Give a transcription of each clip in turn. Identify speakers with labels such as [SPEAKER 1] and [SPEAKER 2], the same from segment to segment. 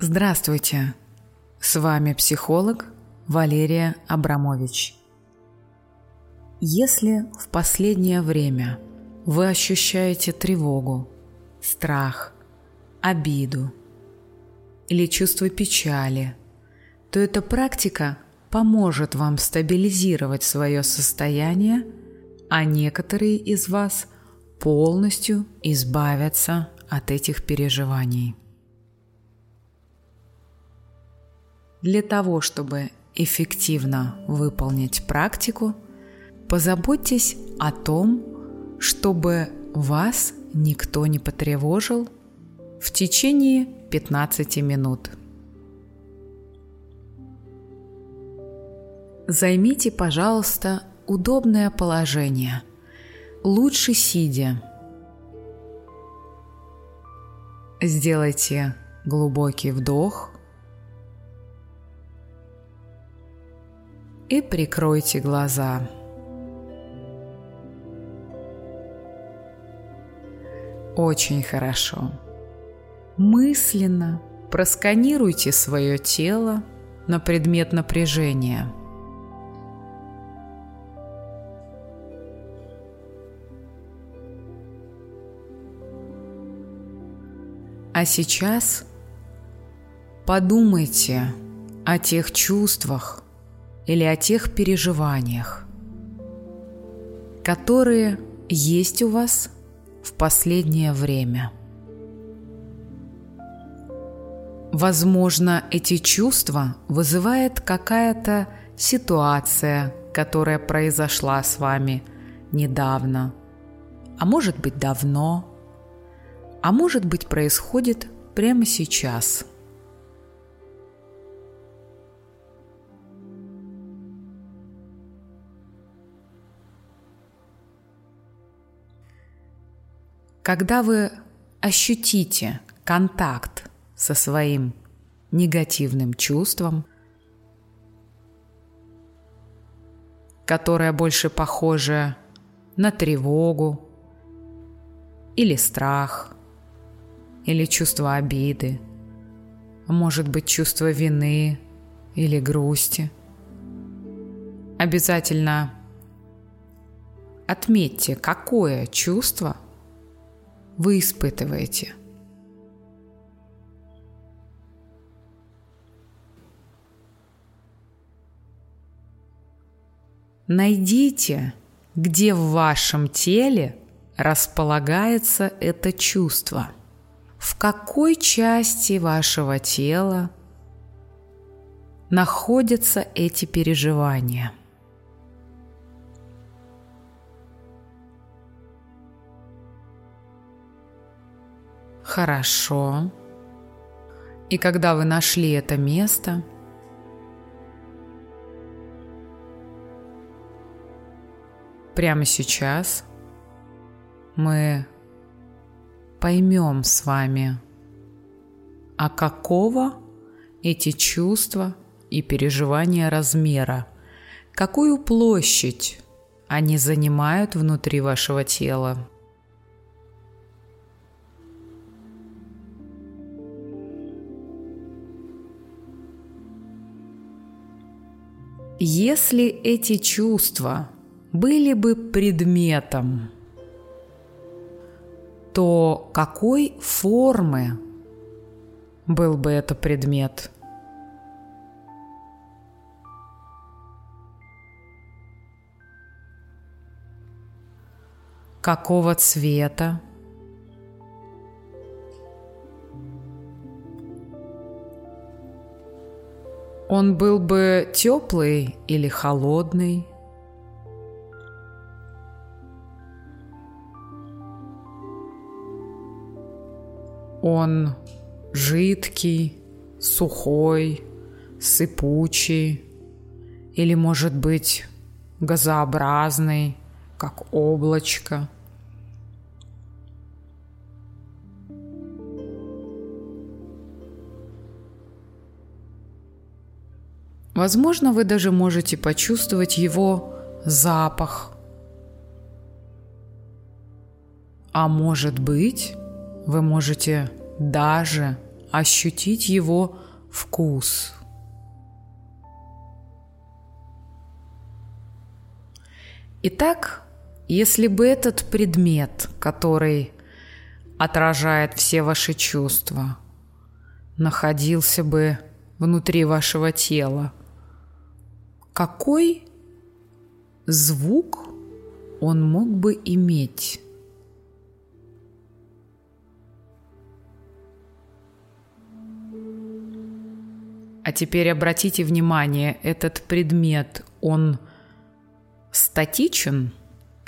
[SPEAKER 1] Здравствуйте! С вами психолог Валерия Абрамович. Если в последнее время вы ощущаете тревогу, страх, обиду или чувство печали, то эта практика поможет вам стабилизировать свое состояние, а некоторые из вас полностью избавятся от этих переживаний. Для того, чтобы эффективно выполнить практику, позаботьтесь о том, чтобы вас никто не потревожил в течение 15 минут. Займите, пожалуйста, удобное положение, лучше сидя. Сделайте глубокий вдох – и прикройте глаза. Очень хорошо. Мысленно просканируйте свое тело на предмет напряжения. А сейчас подумайте о тех чувствах, или о тех переживаниях, которые есть у вас в последнее время. Возможно, эти чувства вызывает какая-то ситуация, которая произошла с вами недавно, а может быть давно, а может быть происходит прямо сейчас – Когда вы ощутите контакт со своим негативным чувством, которое больше похоже на тревогу или страх, или чувство обиды, может быть чувство вины или грусти. Обязательно отметьте, какое чувство вы испытываете. Найдите, где в вашем теле располагается это чувство. В какой части вашего тела находятся эти переживания – Хорошо. И когда вы нашли это место, прямо сейчас мы поймем с вами, а какого эти чувства и переживания размера, какую площадь они занимают внутри вашего тела. Если эти чувства были бы предметом, то какой формы был бы это предмет? Какого цвета? Он был бы теплый или холодный? Он жидкий, сухой, сыпучий или, может быть, газообразный, как облачко – Возможно, вы даже можете почувствовать его запах. А может быть, вы можете даже ощутить его вкус. Итак, если бы этот предмет, который отражает все ваши чувства, находился бы внутри вашего тела, какой звук он мог бы иметь? А теперь обратите внимание, этот предмет, он статичен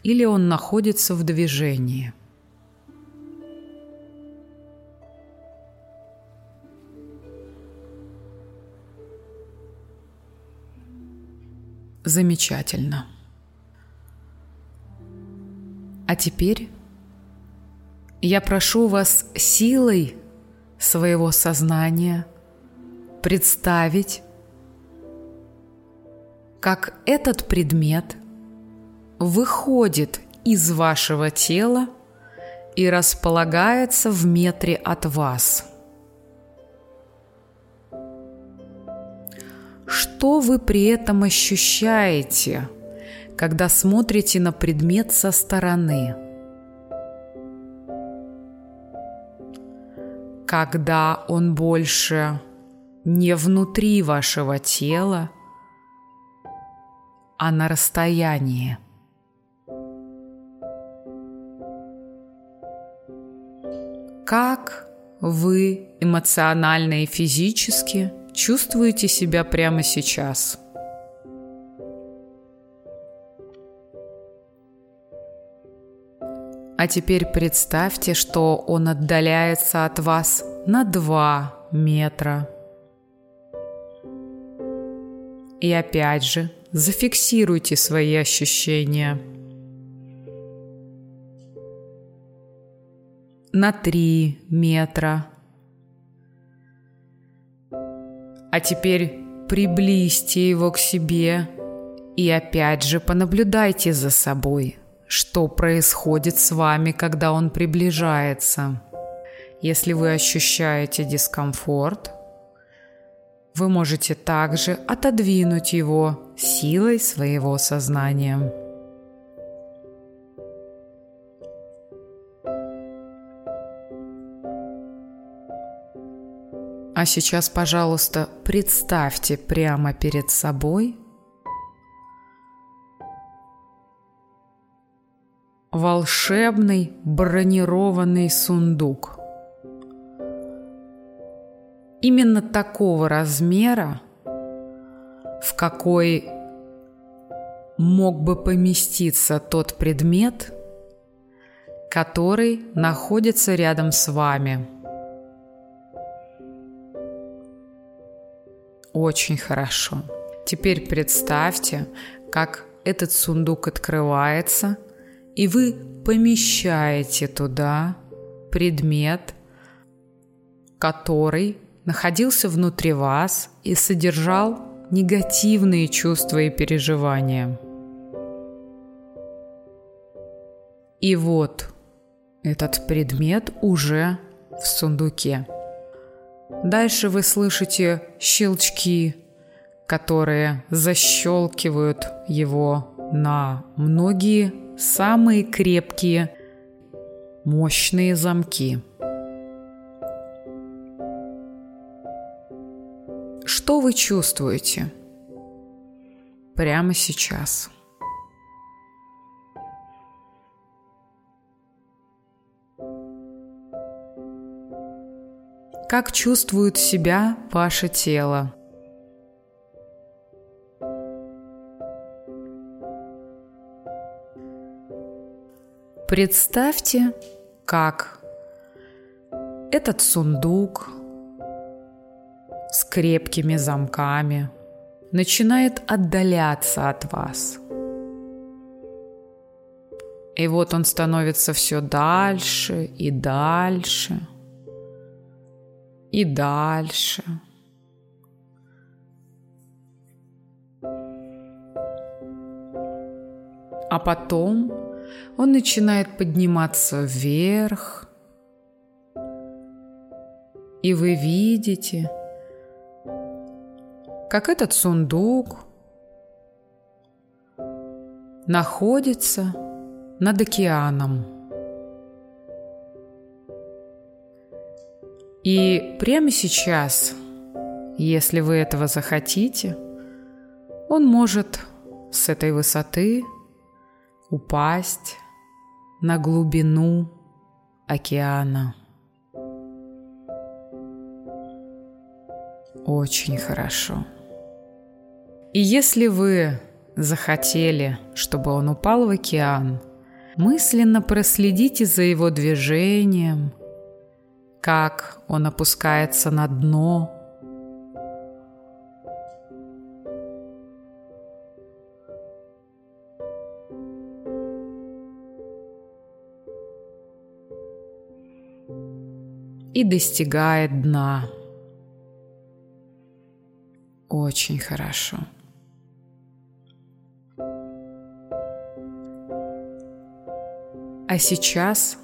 [SPEAKER 1] или он находится в движении? Замечательно. А теперь я прошу вас силой своего сознания – представить, как этот предмет выходит из вашего тела и располагается в метре от вас. Что вы при этом ощущаете, когда смотрите на предмет со стороны? Когда он больше не внутри вашего тела, а на расстоянии. Как вы эмоционально и физически чувствуете себя прямо сейчас? А теперь представьте, что он отдаляется от вас на 2 метра. И опять же, зафиксируйте свои ощущения. На 3 метра. А теперь приблизьте его к себе и опять же понаблюдайте за собой, что происходит с вами, когда он приближается. Если вы ощущаете дискомфорт, вы можете также отодвинуть его силой своего сознания. А сейчас, пожалуйста, представьте прямо перед собой волшебный бронированный сундук – именно такого размера, в какой мог бы поместиться тот предмет, который находится рядом с вами. Очень хорошо. Теперь представьте, как этот сундук открывается, и вы помещаете туда предмет, который находился внутри вас и содержал негативные чувства и переживания. И вот этот предмет уже в сундуке. Дальше вы слышите щелчки, которые защелкивают его на многие самые крепкие, мощные замки – Что вы чувствуете прямо сейчас? Как чувствует себя ваше тело? Представьте, как этот сундук – с крепкими замками начинает отдаляться от вас. И вот он становится все дальше и дальше и дальше. А потом он начинает подниматься вверх И вы видите, как этот сундук находится над океаном. И прямо сейчас, если вы этого захотите, он может с этой высоты упасть на глубину океана. Очень хорошо. И если вы захотели, чтобы он упал в океан, мысленно проследите за его движением, как он опускается на дно, и достигает дна. Очень хорошо. А сейчас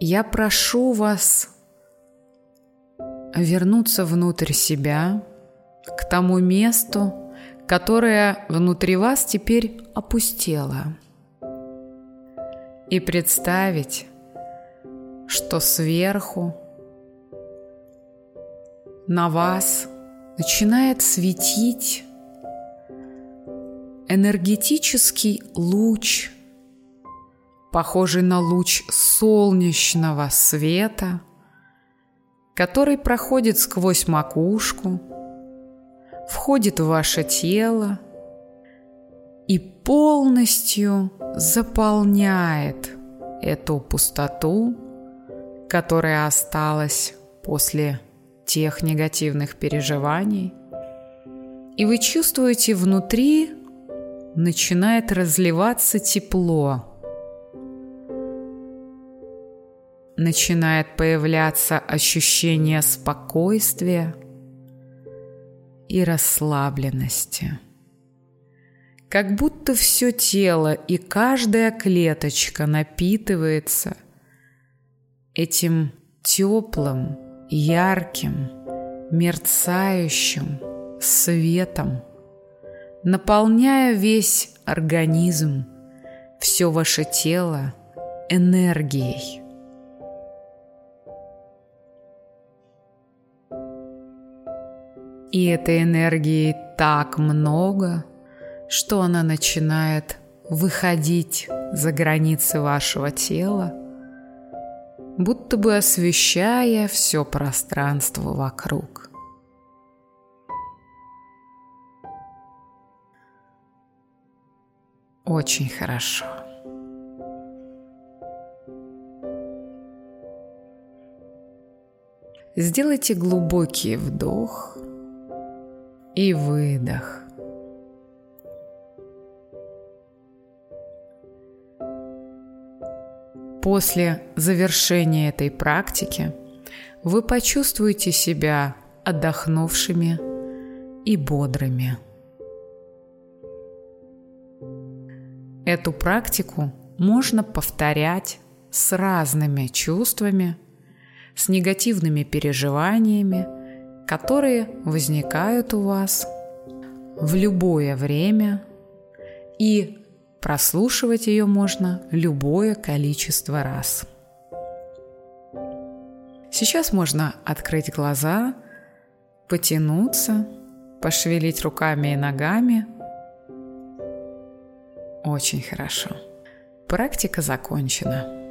[SPEAKER 1] я прошу вас вернуться внутрь себя, к тому месту, которое внутри вас теперь опустело, и представить, что сверху на вас начинает светить энергетический луч – похожий на луч солнечного света, который проходит сквозь макушку, входит в ваше тело и полностью заполняет эту пустоту, которая осталась после тех негативных переживаний. И вы чувствуете внутри начинает разливаться тепло – начинает появляться ощущение спокойствия и расслабленности. Как будто все тело и каждая клеточка напитывается этим теплым, ярким, мерцающим светом, наполняя весь организм, все ваше тело энергией. И этой энергии так много, что она начинает выходить за границы вашего тела, будто бы освещая все пространство вокруг. Очень хорошо. Сделайте глубокий вдох – и выдох. После завершения этой практики вы почувствуете себя отдохнувшими и бодрыми. Эту практику можно повторять с разными чувствами, с негативными переживаниями – которые возникают у вас в любое время, и прослушивать ее можно любое количество раз. Сейчас можно открыть глаза, потянуться, пошевелить руками и ногами. Очень хорошо. Практика закончена.